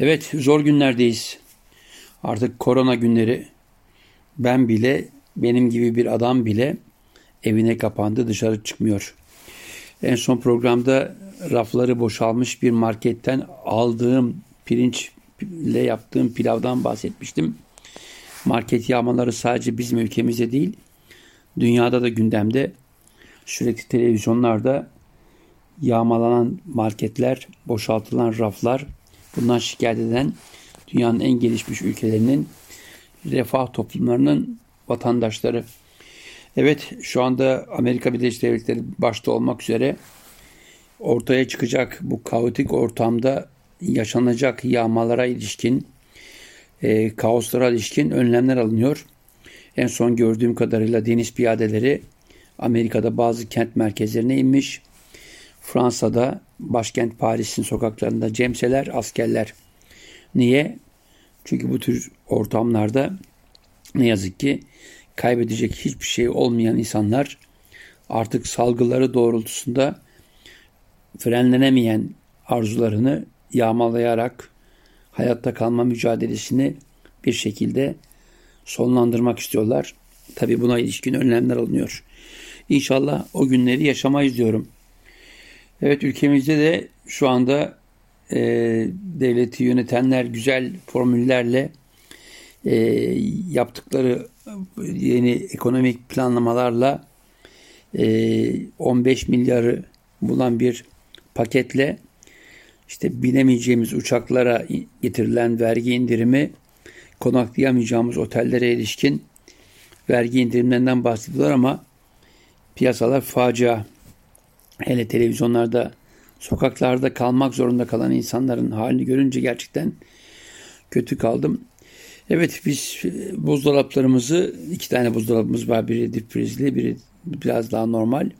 Evet zor günlerdeyiz. Artık korona günleri. Ben bile benim gibi bir adam bile evine kapandı dışarı çıkmıyor. En son programda rafları boşalmış bir marketten aldığım pirinçle yaptığım pilavdan bahsetmiştim. Market yağmaları sadece bizim ülkemizde değil, dünyada da gündemde. Sürekli televizyonlarda yağmalanan marketler, boşaltılan raflar, bundan şikayet eden dünyanın en gelişmiş ülkelerinin refah toplumlarının vatandaşları. Evet şu anda Amerika Birleşik Devletleri başta olmak üzere ortaya çıkacak bu kaotik ortamda yaşanacak yağmalara ilişkin, e, kaoslara ilişkin önlemler alınıyor. En son gördüğüm kadarıyla deniz piyadeleri Amerika'da bazı kent merkezlerine inmiş. Fransa'da başkent Paris'in sokaklarında cemseler, askerler. Niye? Çünkü bu tür ortamlarda ne yazık ki kaybedecek hiçbir şey olmayan insanlar artık salgıları doğrultusunda frenlenemeyen arzularını yağmalayarak hayatta kalma mücadelesini bir şekilde sonlandırmak istiyorlar. Tabi buna ilişkin önlemler alınıyor. İnşallah o günleri yaşamayız diyorum. Evet ülkemizde de şu anda e, devleti yönetenler güzel formüllerle e, yaptıkları yeni ekonomik planlamalarla e, 15 milyarı bulan bir paketle işte binemeyeceğimiz uçaklara getirilen vergi indirimi konaklayamayacağımız otellere ilişkin vergi indirimlerinden bahsediyorlar ama piyasalar facia. Hele televizyonlarda sokaklarda kalmak zorunda kalan insanların halini görünce gerçekten kötü kaldım. Evet biz buzdolaplarımızı iki tane buzdolabımız var. Biri dip prizli, biri biraz daha normal.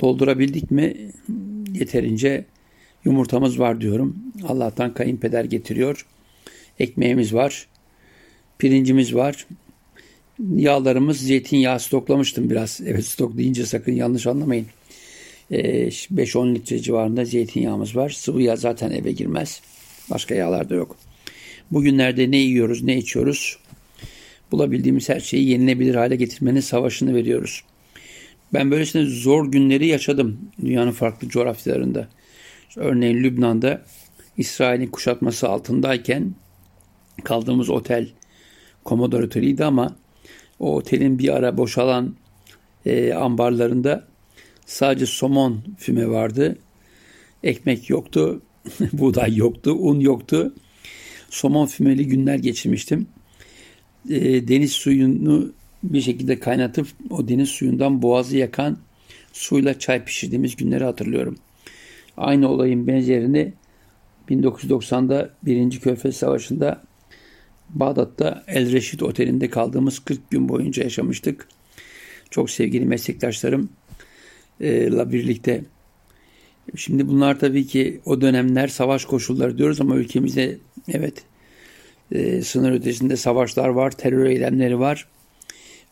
Doldurabildik mi yeterince yumurtamız var diyorum. Allah'tan kayınpeder getiriyor. Ekmeğimiz var. Pirincimiz var. Yağlarımız zeytinyağı stoklamıştım biraz. Evet stok deyince sakın yanlış anlamayın. 5-10 ee, litre civarında zeytinyağımız var. Sıvı yağ zaten eve girmez. Başka yağlar da yok. Bugünlerde ne yiyoruz, ne içiyoruz? Bulabildiğimiz her şeyi yenilebilir hale getirmenin savaşını veriyoruz. Ben böylesine zor günleri yaşadım dünyanın farklı coğrafyalarında. Örneğin Lübnan'da İsrail'in kuşatması altındayken kaldığımız otel Komodor Oteli'ydi ama o otelin bir ara boşalan e, ambarlarında sadece somon füme vardı. Ekmek yoktu, buğday yoktu, un yoktu. Somon fümeli günler geçirmiştim. E, deniz suyunu bir şekilde kaynatıp o deniz suyundan boğazı yakan suyla çay pişirdiğimiz günleri hatırlıyorum. Aynı olayın benzerini 1990'da 1. Körfez Savaşı'nda Bağdat'ta El Reşit Oteli'nde kaldığımız 40 gün boyunca yaşamıştık. Çok sevgili meslektaşlarımla e, birlikte. Şimdi bunlar tabii ki o dönemler savaş koşulları diyoruz ama ülkemizde evet e, sınır ötesinde savaşlar var, terör eylemleri var.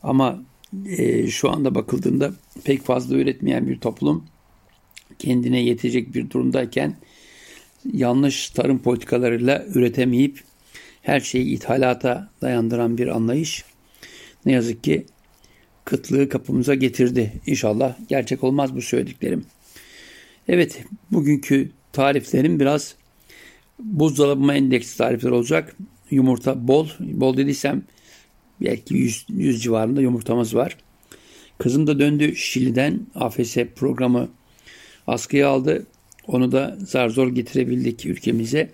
Ama e, şu anda bakıldığında pek fazla üretmeyen bir toplum kendine yetecek bir durumdayken yanlış tarım politikalarıyla üretemeyip her şeyi ithalata dayandıran bir anlayış ne yazık ki kıtlığı kapımıza getirdi. İnşallah gerçek olmaz bu söylediklerim. Evet, bugünkü tariflerim biraz buzdolabıma endeksli tarifler olacak. Yumurta bol, bol dediysem belki 100, 100 civarında yumurtamız var. Kızım da döndü Şili'den AFS programı askıya aldı. Onu da zar zor getirebildik ülkemize.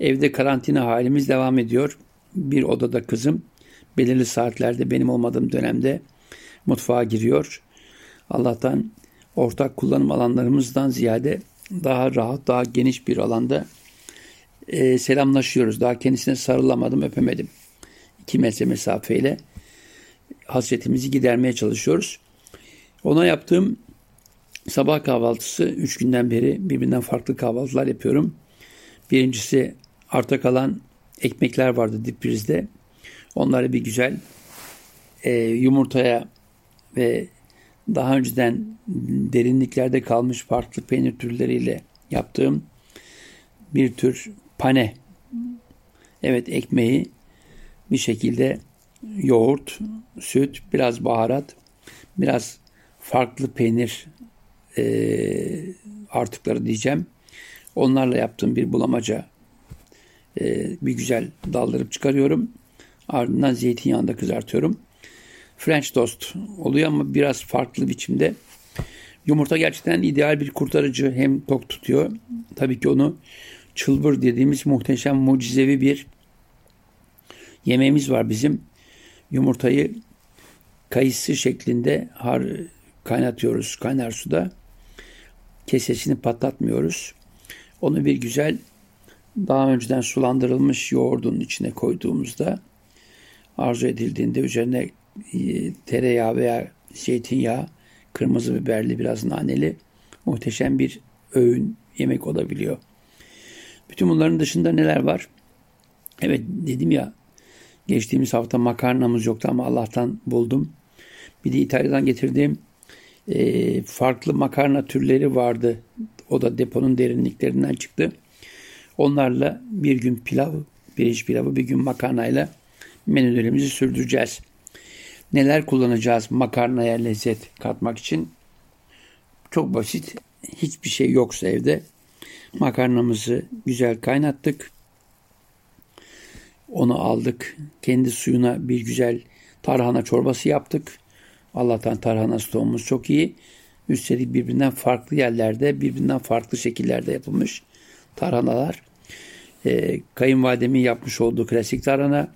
Evde karantina halimiz devam ediyor. Bir odada kızım belirli saatlerde benim olmadığım dönemde mutfağa giriyor. Allah'tan ortak kullanım alanlarımızdan ziyade daha rahat, daha geniş bir alanda e, selamlaşıyoruz. Daha kendisine sarılamadım, öpemedim. İki metre mesafeyle hasretimizi gidermeye çalışıyoruz. Ona yaptığım sabah kahvaltısı üç günden beri birbirinden farklı kahvaltılar yapıyorum. Birincisi arta kalan ekmekler vardı dip prizde. Onları bir güzel e, yumurtaya ve daha önceden derinliklerde kalmış farklı peynir türleriyle yaptığım bir tür pane Evet ekmeği bir şekilde yoğurt, süt, biraz baharat, biraz farklı peynir e, artıkları diyeceğim. Onlarla yaptığım bir bulamaca e, bir güzel daldırıp çıkarıyorum. Ardından zeytinyağında kızartıyorum. French toast oluyor ama biraz farklı biçimde. Yumurta gerçekten ideal bir kurtarıcı. Hem tok tutuyor. Tabii ki onu çılbır dediğimiz muhteşem mucizevi bir yemeğimiz var bizim. Yumurtayı kayısı şeklinde har kaynatıyoruz kaynar suda. Kesesini patlatmıyoruz. Onu bir güzel daha önceden sulandırılmış yoğurdun içine koyduğumuzda arzu edildiğinde üzerine tereyağı veya zeytinyağı, kırmızı biberli biraz naneli muhteşem bir öğün yemek olabiliyor. Bütün bunların dışında neler var? Evet dedim ya geçtiğimiz hafta makarnamız yoktu ama Allah'tan buldum. Bir de İtalya'dan getirdiğim e, farklı makarna türleri vardı. O da deponun derinliklerinden çıktı. Onlarla bir gün pilav, pirinç pilavı, bir gün makarnayla menülerimizi sürdüreceğiz. Neler kullanacağız makarnaya lezzet katmak için? Çok basit. Hiçbir şey yoksa evde makarnamızı güzel kaynattık. Onu aldık. Kendi suyuna bir güzel tarhana çorbası yaptık. Allah'tan tarhana stoğumuz çok iyi. Üstelik birbirinden farklı yerlerde, birbirinden farklı şekillerde yapılmış tarhanalar. Ee, kayınvalidemin yapmış olduğu klasik tarhana,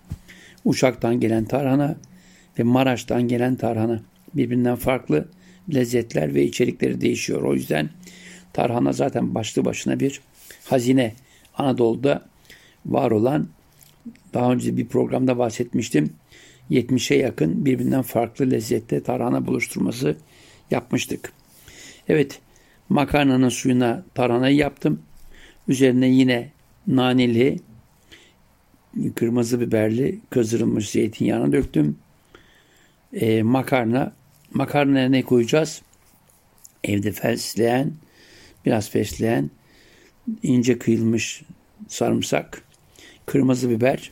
Uşak'tan gelen tarhana ve Maraş'tan gelen tarhana. Birbirinden farklı lezzetler ve içerikleri değişiyor. O yüzden tarhana zaten başlı başına bir hazine. Anadolu'da var olan daha önce bir programda bahsetmiştim. 70'e yakın birbirinden farklı lezzette tarhana buluşturması yapmıştık. Evet makarnanın suyuna tarhanayı yaptım. Üzerine yine naneli, kırmızı biberli kızdırılmış zeytinyağını döktüm. Ee, makarna, makarnaya ne koyacağız? Evde fesleğen, biraz fesleğen, ince kıyılmış sarımsak, kırmızı biber,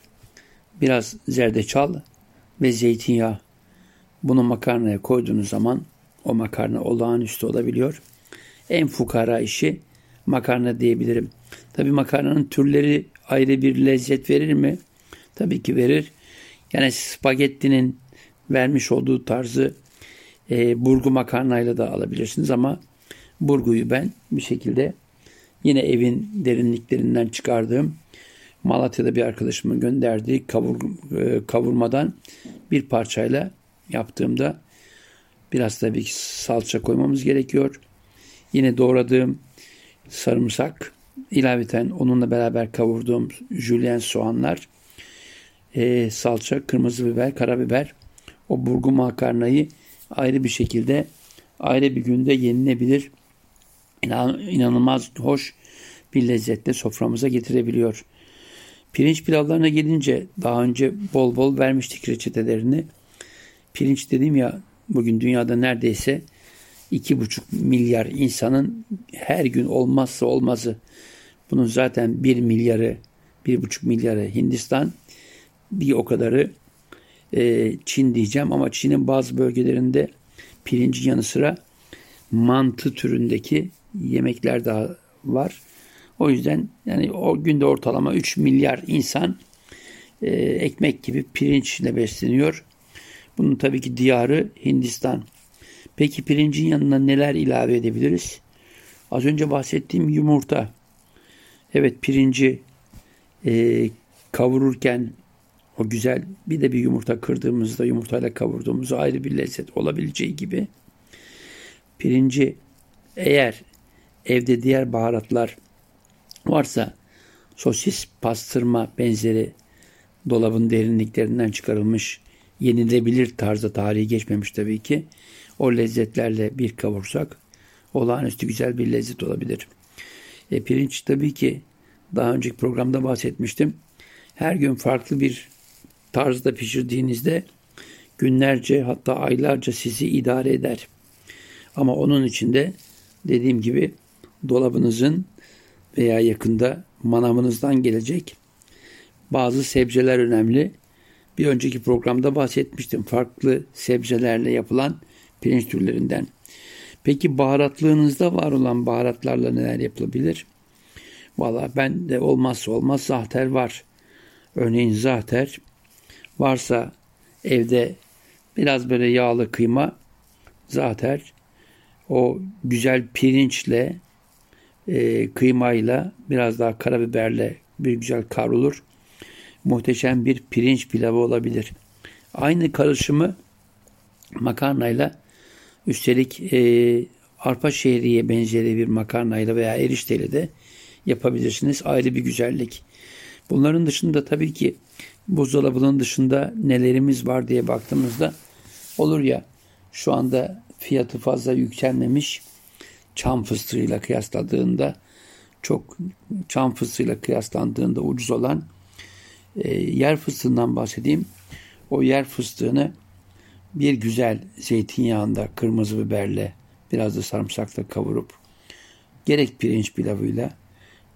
biraz zerdeçal ve zeytinyağı. Bunu makarnaya koyduğunuz zaman o makarna olağanüstü olabiliyor. En fukara işi makarna diyebilirim. Tabi makarnanın türleri ayrı bir lezzet verir mi? Tabii ki verir. Yani spagettinin vermiş olduğu tarzı e, burgu makarnayla da alabilirsiniz ama burguyu ben bir şekilde yine evin derinliklerinden çıkardığım Malatya'da bir arkadaşımın gönderdiği kavur, e, kavurmadan bir parçayla yaptığımda biraz tabii ki salça koymamız gerekiyor. Yine doğradığım sarımsak, ilaveten onunla beraber kavurduğum jülyen soğanlar, e, salça, kırmızı biber, karabiber, o burgu makarnayı ayrı bir şekilde ayrı bir günde yenilebilir. İnan, inanılmaz hoş bir lezzette soframıza getirebiliyor. Pirinç pilavlarına gelince daha önce bol bol vermiştik reçetelerini. Pirinç dedim ya bugün dünyada neredeyse iki buçuk milyar insanın her gün olmazsa olmazı. Bunun zaten bir milyarı, bir buçuk milyarı Hindistan, bir o kadarı e, Çin diyeceğim ama Çin'in bazı bölgelerinde pirincin yanı sıra mantı türündeki yemekler daha var. O yüzden yani o günde ortalama 3 milyar insan e, ekmek gibi pirinçle besleniyor. Bunun tabii ki diyarı Hindistan. Peki pirincin yanına neler ilave edebiliriz? Az önce bahsettiğim yumurta. Evet pirinci e, kavururken o güzel bir de bir yumurta kırdığımızda yumurtayla kavurduğumuzda ayrı bir lezzet olabileceği gibi pirinci eğer evde diğer baharatlar varsa sosis, pastırma benzeri dolabın derinliklerinden çıkarılmış yenilebilir tarzda tarihi geçmemiş tabii ki. O lezzetlerle bir kavursak olağanüstü güzel bir lezzet olabilir. E, pirinç tabii ki daha önceki programda bahsetmiştim. Her gün farklı bir tarzda pişirdiğinizde günlerce hatta aylarca sizi idare eder. Ama onun içinde dediğim gibi dolabınızın veya yakında manavınızdan gelecek bazı sebzeler önemli. Bir önceki programda bahsetmiştim. Farklı sebzelerle yapılan pirinç türlerinden. Peki baharatlığınızda var olan baharatlarla neler yapılabilir? Valla ben de olmazsa olmaz zahter var. Örneğin zahter varsa evde biraz böyle yağlı kıyma zahter o güzel pirinçle e, kıymayla biraz daha karabiberle bir güzel kavrulur. Muhteşem bir pirinç pilavı olabilir. Aynı karışımı makarnayla üstelik e, arpa şehriye benzeri bir makarnayla veya erişteyle de yapabilirsiniz. Ayrı bir güzellik. Bunların dışında tabii ki buzdolabının dışında nelerimiz var diye baktığımızda olur ya şu anda fiyatı fazla yükselmemiş çam fıstığıyla kıyasladığında çok çam fıstığıyla kıyaslandığında ucuz olan e, yer fıstığından bahsedeyim. O yer fıstığını bir güzel zeytinyağında kırmızı biberle biraz da sarımsakla kavurup gerek pirinç pilavıyla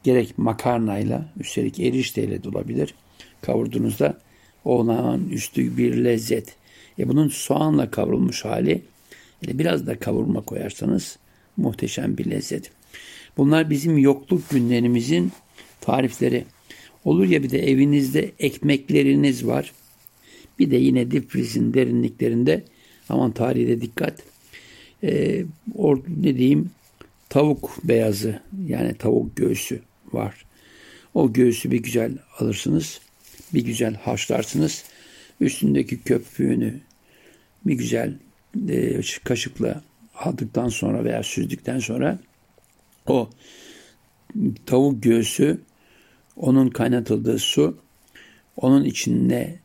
gerek makarnayla üstelik erişteyle de olabilir. Kavurduğunuzda olağan üstü bir lezzet. E bunun soğanla kavrulmuş hali biraz da kavurma koyarsanız muhteşem bir lezzet. Bunlar bizim yokluk günlerimizin tarifleri. Olur ya bir de evinizde ekmekleriniz var. Bir de yine difrizin derinliklerinde aman tarihe dikkat. Ee, or, ne diyeyim tavuk beyazı yani tavuk göğsü var. O göğsü bir güzel alırsınız. Bir güzel haşlarsınız. Üstündeki köpüğünü bir güzel e, kaşıkla aldıktan sonra veya süzdükten sonra o tavuk göğsü onun kaynatıldığı su onun içine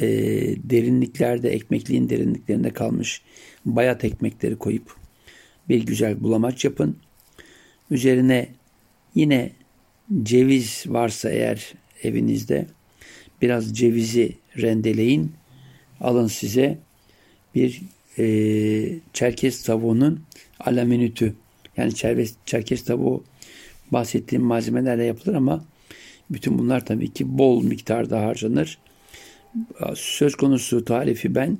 e, derinliklerde ekmekliğin derinliklerinde kalmış bayat ekmekleri koyup bir güzel bulamaç yapın. Üzerine yine ceviz varsa eğer evinizde biraz cevizi rendeleyin. Alın size bir e, Çerkez tavuğunun alaminütü. Yani Çerkez, Çerkez tavuğu bahsettiğim malzemelerle yapılır ama bütün bunlar tabii ki bol miktarda harcanır. Söz konusu tarifi ben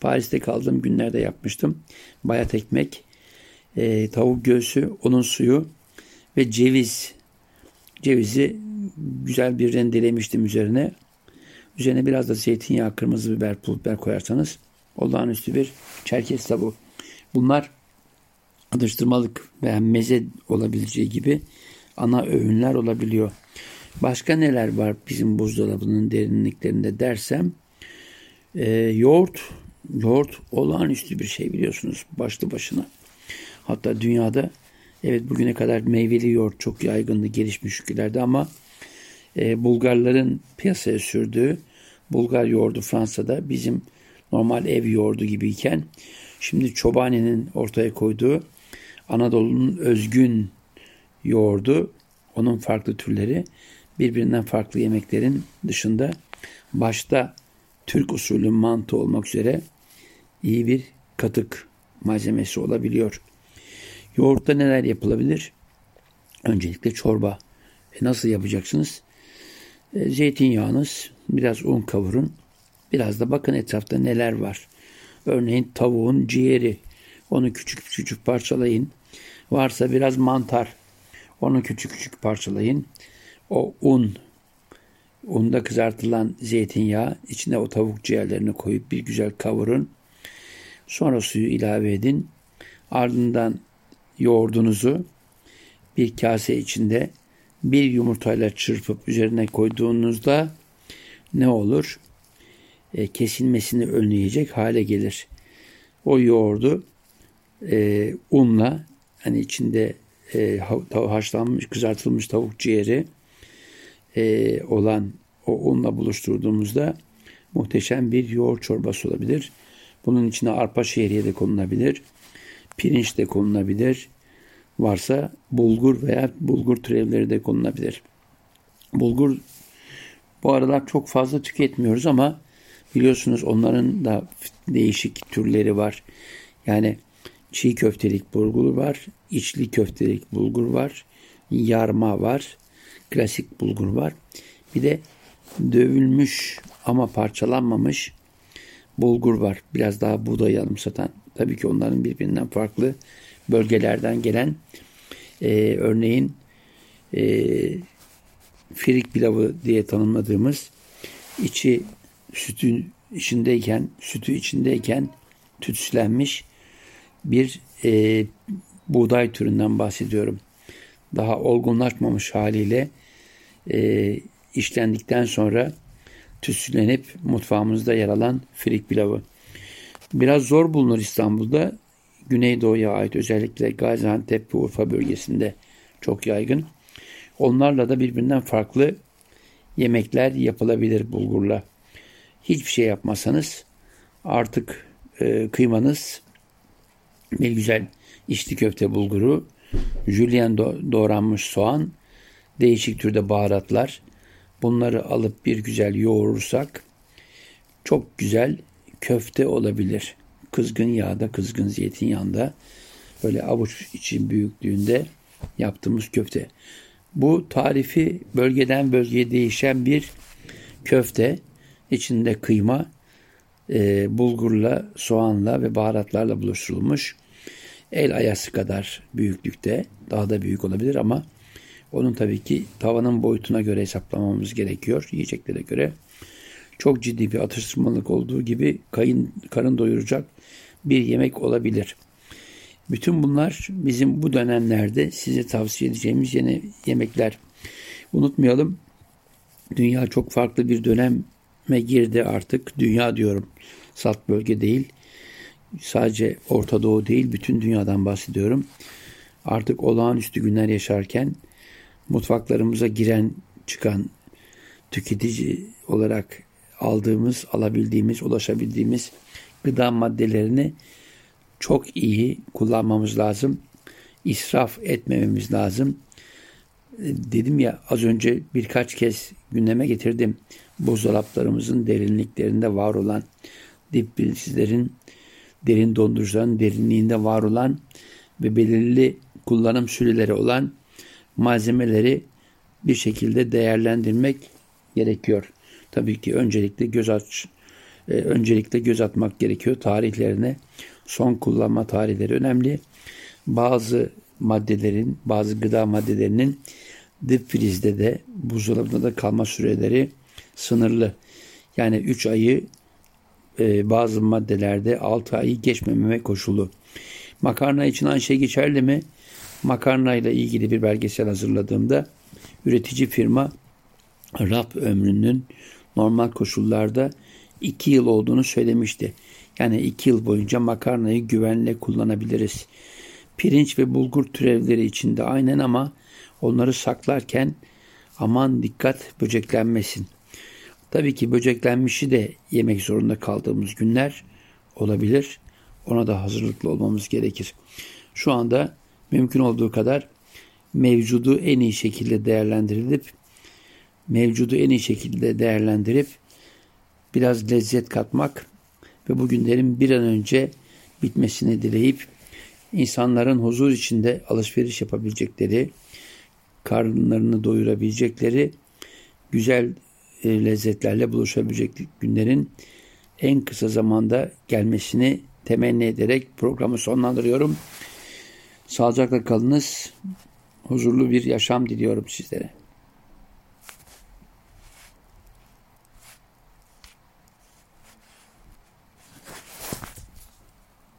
Paris'te kaldığım günlerde yapmıştım. Bayat ekmek, e, tavuk göğsü, onun suyu ve ceviz. Cevizi güzel bir rendelemiştim üzerine. Üzerine biraz da zeytinyağı, kırmızı biber, pul biber koyarsanız olağanüstü bir çerkez tabu. Bunlar atıştırmalık veya meze olabileceği gibi ana öğünler olabiliyor. Başka neler var bizim buzdolabının derinliklerinde dersem e, yoğurt yoğurt olağanüstü bir şey biliyorsunuz başlı başına. Hatta dünyada evet bugüne kadar meyveli yoğurt çok yaygındı gelişmiş ülkelerde ama e, Bulgarların piyasaya sürdüğü Bulgar yoğurdu Fransa'da bizim normal ev yoğurdu gibiyken şimdi Çobani'nin ortaya koyduğu Anadolu'nun özgün yoğurdu onun farklı türleri birbirinden farklı yemeklerin dışında başta Türk usulü mantı olmak üzere iyi bir katık malzemesi olabiliyor. Yoğurtta neler yapılabilir? Öncelikle çorba. E nasıl yapacaksınız? E, zeytinyağınız, biraz un kavurun. Biraz da bakın etrafta neler var. Örneğin tavuğun ciğeri. Onu küçük küçük parçalayın. Varsa biraz mantar. Onu küçük küçük parçalayın. O un. Unda kızartılan zeytinyağı. içine o tavuk ciğerlerini koyup bir güzel kavurun. Sonra suyu ilave edin. Ardından yoğurdunuzu bir kase içinde bir yumurtayla çırpıp üzerine koyduğunuzda ne olur? e, kesilmesini önleyecek hale gelir. O yoğurdu e, unla hani içinde e, haşlanmış, kızartılmış tavuk ciğeri e, olan o unla buluşturduğumuzda muhteşem bir yoğurt çorbası olabilir. Bunun içine arpa şehriye de konulabilir. Pirinç de konulabilir. Varsa bulgur veya bulgur türevleri de konulabilir. Bulgur bu aralar çok fazla tüketmiyoruz ama Biliyorsunuz onların da değişik türleri var. Yani çiğ köftelik bulgur var, içli köftelik bulgur var, yarma var, klasik bulgur var. Bir de dövülmüş ama parçalanmamış bulgur var. Biraz daha buğdayı anımsatan. Tabii ki onların birbirinden farklı bölgelerden gelen e, örneğin e, firik pilavı diye tanımladığımız içi sütün içindeyken, sütü içindeyken tütsülenmiş bir e, buğday türünden bahsediyorum. Daha olgunlaşmamış haliyle e, işlendikten sonra tütsülenip mutfağımızda yer alan firik pilavı. Biraz zor bulunur İstanbul'da. Güneydoğu'ya ait özellikle Gaziantep ve Urfa bölgesinde çok yaygın. Onlarla da birbirinden farklı yemekler yapılabilir bulgurla. Hiçbir şey yapmasanız artık e, kıymanız bir güzel içli köfte bulguru, jülyen doğranmış soğan, değişik türde baharatlar. Bunları alıp bir güzel yoğurursak çok güzel köfte olabilir. Kızgın yağda, kızgın zeytinyağında böyle avuç için büyüklüğünde yaptığımız köfte. Bu tarifi bölgeden bölgeye değişen bir köfte. İçinde kıyma, e, bulgurla, soğanla ve baharatlarla buluşturulmuş. El ayası kadar büyüklükte, daha da büyük olabilir ama onun tabii ki tavanın boyutuna göre hesaplamamız gerekiyor yiyeceklere göre. Çok ciddi bir atıştırmalık olduğu gibi kayın, karın doyuracak bir yemek olabilir. Bütün bunlar bizim bu dönemlerde size tavsiye edeceğimiz yeni yemekler. Unutmayalım dünya çok farklı bir döneme girdi artık. Dünya diyorum. Salt bölge değil. Sadece Orta Doğu değil bütün dünyadan bahsediyorum. Artık olağanüstü günler yaşarken mutfaklarımıza giren çıkan tüketici olarak aldığımız, alabildiğimiz, ulaşabildiğimiz gıda maddelerini çok iyi kullanmamız lazım. İsraf etmememiz lazım. Dedim ya az önce birkaç kez gündeme getirdim. Buzdolaplarımızın derinliklerinde var olan dip bilgisizlerin derin dondurucuların derinliğinde var olan ve belirli kullanım süreleri olan malzemeleri bir şekilde değerlendirmek gerekiyor. Tabii ki öncelikle göz aç e, öncelikle göz atmak gerekiyor tarihlerine. Son kullanma tarihleri önemli. Bazı maddelerin, bazı gıda maddelerinin dip frizde de buzdolabında da kalma süreleri sınırlı. Yani 3 ayı e, bazı maddelerde 6 ayı geçmememe koşulu. Makarna için aynı şey geçerli mi? Makarna ile ilgili bir belgesel hazırladığımda üretici firma raf ömrünün normal koşullarda 2 yıl olduğunu söylemişti. Yani 2 yıl boyunca makarnayı güvenle kullanabiliriz. Pirinç ve bulgur türevleri içinde aynen ama onları saklarken aman dikkat böceklenmesin. Tabii ki böceklenmişi de yemek zorunda kaldığımız günler olabilir. Ona da hazırlıklı olmamız gerekir. Şu anda mümkün olduğu kadar mevcudu en iyi şekilde değerlendirilip mevcudu en iyi şekilde değerlendirip biraz lezzet katmak ve bu günlerin bir an önce bitmesini dileyip insanların huzur içinde alışveriş yapabilecekleri, karınlarını doyurabilecekleri güzel e, lezzetlerle buluşabilecek günlerin en kısa zamanda gelmesini temenni ederek programı sonlandırıyorum. Sağlıcakla kalınız. Huzurlu bir yaşam diliyorum sizlere.